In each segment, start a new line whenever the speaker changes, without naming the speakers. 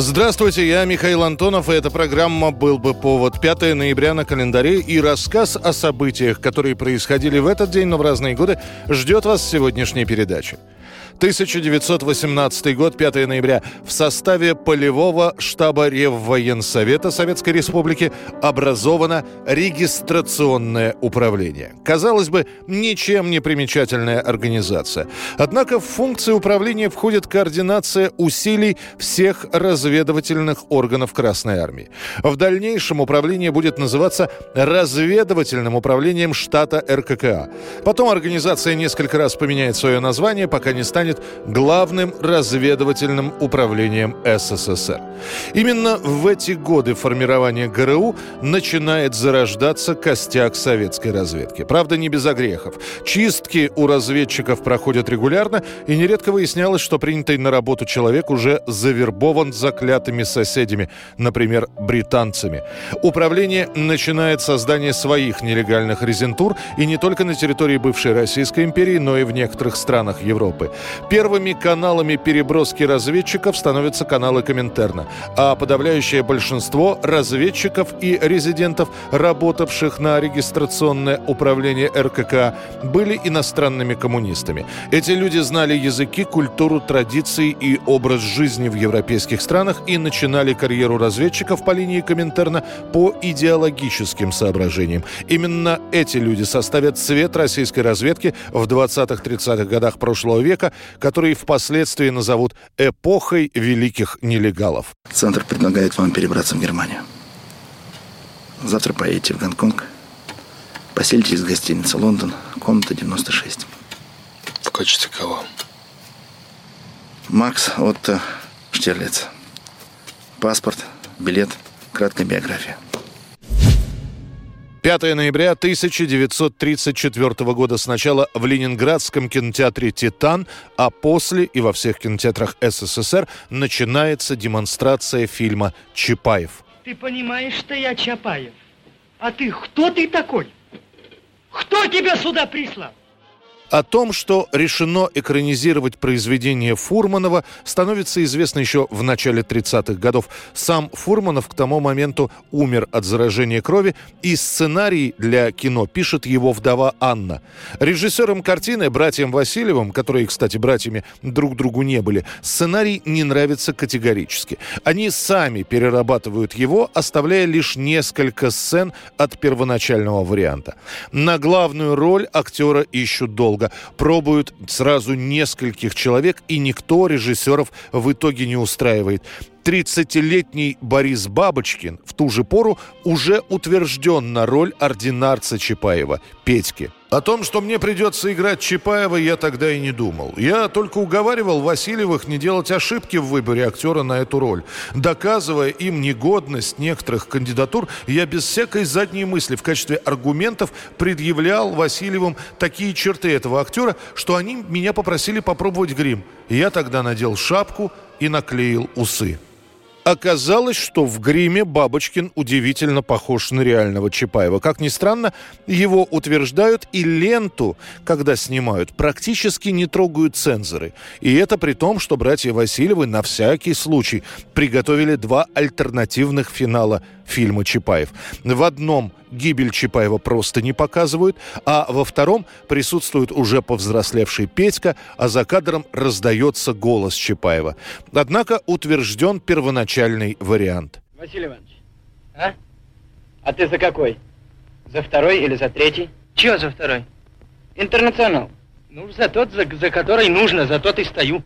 Здравствуйте, я Михаил Антонов, и эта программа «Был бы повод». 5 ноября на календаре и рассказ о событиях, которые происходили в этот день, но в разные годы, ждет вас в сегодняшней передаче. 1918 год, 5 ноября. В составе полевого штаба Реввоенсовета Советской Республики образовано регистрационное управление. Казалось бы, ничем не примечательная организация. Однако в функции управления входит координация усилий всех разведывательных органов Красной Армии. В дальнейшем управление будет называться разведывательным управлением штата РККА. Потом организация несколько раз поменяет свое название, пока не станет главным разведывательным управлением СССР. Именно в эти годы формирования ГРУ начинает зарождаться костяк советской разведки. Правда, не без огрехов. Чистки у разведчиков проходят регулярно, и нередко выяснялось, что принятый на работу человек уже завербован заклятыми соседями, например, британцами. Управление начинает создание своих нелегальных резентур, и не только на территории бывшей Российской империи, но и в некоторых странах Европы. Первыми каналами переброски разведчиков становятся каналы Коминтерна, а подавляющее большинство разведчиков и резидентов, работавших на регистрационное управление РКК, были иностранными коммунистами. Эти люди знали языки, культуру, традиции и образ жизни в европейских странах и начинали карьеру разведчиков по линии Коминтерна по идеологическим соображениям. Именно эти люди составят цвет российской разведки в 20-30-х годах прошлого века, который впоследствии назовут эпохой великих нелегалов.
Центр предлагает вам перебраться в Германию. Завтра поедете в Гонконг. Поселитесь в гостинице «Лондон», комната 96.
В качестве кого?
Макс Отто Штирлиц. Паспорт, билет, краткая биография.
5 ноября 1934 года сначала в Ленинградском кинотеатре «Титан», а после и во всех кинотеатрах СССР начинается демонстрация фильма «Чапаев».
Ты понимаешь, что я Чапаев? А ты кто ты такой? Кто тебя сюда прислал?
О том, что решено экранизировать произведение Фурманова, становится известно еще в начале 30-х годов. Сам Фурманов к тому моменту умер от заражения крови, и сценарий для кино пишет его вдова Анна. Режиссером картины, братьям Васильевым, которые, кстати, братьями друг другу не были, сценарий не нравится категорически. Они сами перерабатывают его, оставляя лишь несколько сцен от первоначального варианта. На главную роль актера ищут долго долго. Пробуют сразу нескольких человек, и никто режиссеров в итоге не устраивает. 30-летний Борис Бабочкин в ту же пору уже утвержден на роль ординарца Чапаева, Петьки. О том, что мне придется играть Чапаева, я тогда и не думал. Я только уговаривал Васильевых не делать ошибки в выборе актера на эту роль. Доказывая им негодность некоторых кандидатур, я без всякой задней мысли в качестве аргументов предъявлял Васильевым такие черты этого актера, что они меня попросили попробовать грим. Я тогда надел шапку и наклеил усы. Оказалось, что в гриме Бабочкин удивительно похож на реального Чапаева. Как ни странно, его утверждают и ленту, когда снимают, практически не трогают цензоры. И это при том, что братья Васильевы на всякий случай приготовили два альтернативных финала фильма «Чапаев». В одном гибель Чапаева просто не показывают, а во втором присутствует уже повзрослевший Петька, а за кадром раздается голос Чапаева. Однако утвержден первоначальный вариант.
Василий Иванович, а? А ты за какой? За второй или за третий? Чего за второй? Интернационал. Ну, за тот, за, за который нужно, за тот и стою.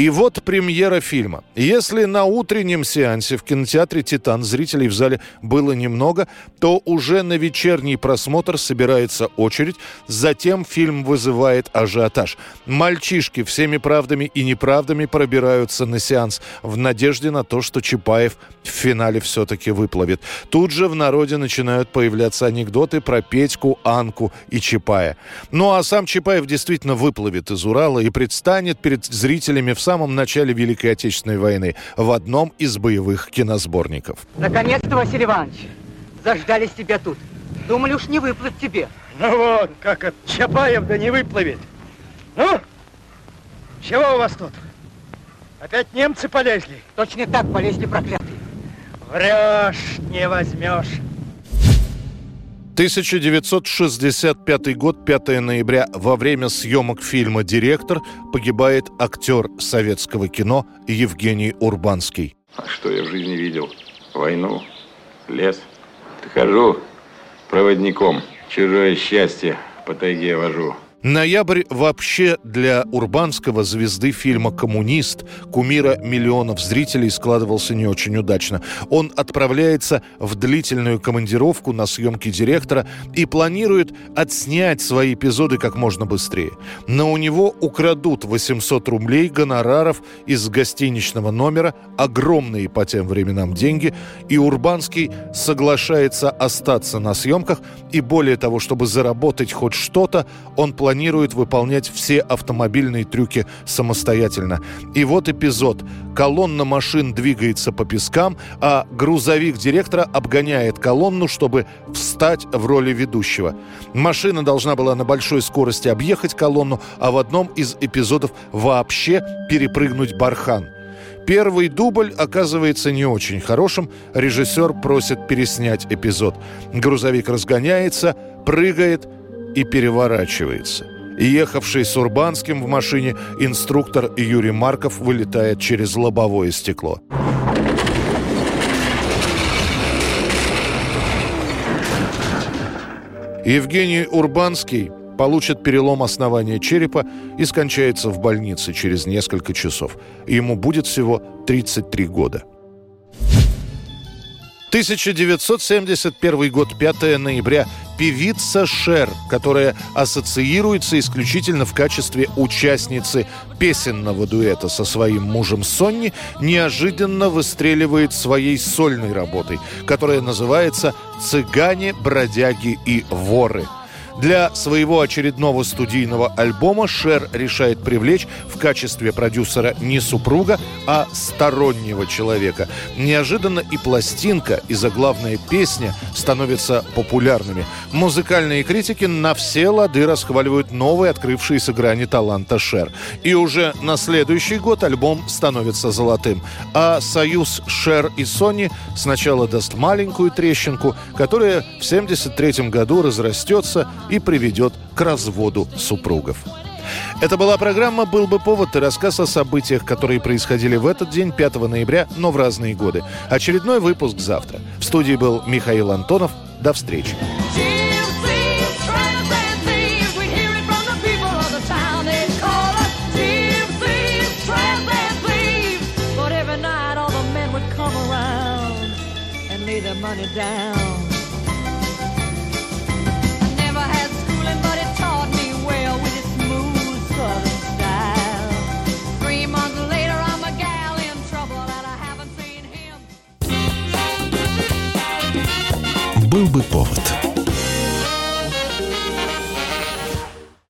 И вот премьера фильма. Если на утреннем сеансе в кинотеатре «Титан» зрителей в зале было немного, то уже на вечерний просмотр собирается очередь. Затем фильм вызывает ажиотаж. Мальчишки всеми правдами и неправдами пробираются на сеанс в надежде на то, что Чапаев в финале все-таки выплывет. Тут же в народе начинают появляться анекдоты про Петьку, Анку и Чапая. Ну а сам Чапаев действительно выплывет из Урала и предстанет перед зрителями в самом начале Великой Отечественной войны в одном из боевых киносборников.
Наконец-то, Василий Иванович, заждались тебя тут. Думали, уж не выплыть тебе.
Ну вот, как от Чапаев да не выплывет. Ну, чего у вас тут? Опять немцы полезли?
Точно так полезли проклятые.
Врешь, не возьмешь.
1965 год, 5 ноября. Во время съемок фильма «Директор» погибает актер советского кино Евгений Урбанский.
А что я в жизни видел? Войну, лес. Хожу проводником, чужое счастье по тайге вожу.
Ноябрь вообще для урбанского звезды фильма «Коммунист», кумира миллионов зрителей, складывался не очень удачно. Он отправляется в длительную командировку на съемки директора и планирует отснять свои эпизоды как можно быстрее. Но у него украдут 800 рублей гонораров из гостиничного номера, огромные по тем временам деньги, и Урбанский соглашается остаться на съемках, и более того, чтобы заработать хоть что-то, он планирует планирует выполнять все автомобильные трюки самостоятельно. И вот эпизод. Колонна машин двигается по пескам, а грузовик директора обгоняет колонну, чтобы встать в роли ведущего. Машина должна была на большой скорости объехать колонну, а в одном из эпизодов вообще перепрыгнуть бархан. Первый дубль оказывается не очень хорошим. Режиссер просит переснять эпизод. Грузовик разгоняется, прыгает, и переворачивается. Ехавший с Урбанским в машине инструктор Юрий Марков вылетает через лобовое стекло. Евгений Урбанский получит перелом основания черепа и скончается в больнице через несколько часов. Ему будет всего 33 года. 1971 год, 5 ноября певица Шер, которая ассоциируется исключительно в качестве участницы песенного дуэта со своим мужем Сонни, неожиданно выстреливает своей сольной работой, которая называется «Цыгане, бродяги и воры». Для своего очередного студийного альбома Шер решает привлечь в качестве продюсера не супруга, а стороннего человека. Неожиданно и пластинка, и заглавная песня становятся популярными. Музыкальные критики на все лады расхваливают новые открывшиеся грани таланта Шер. И уже на следующий год альбом становится золотым. А союз Шер и Сони сначала даст маленькую трещинку, которая в 1973 году разрастется и приведет к разводу супругов. Это была программа «Был бы повод» и рассказ о событиях, которые происходили в этот день, 5 ноября, но в разные годы. Очередной выпуск завтра. В студии был Михаил Антонов. До встречи. money down.
Был бы повод.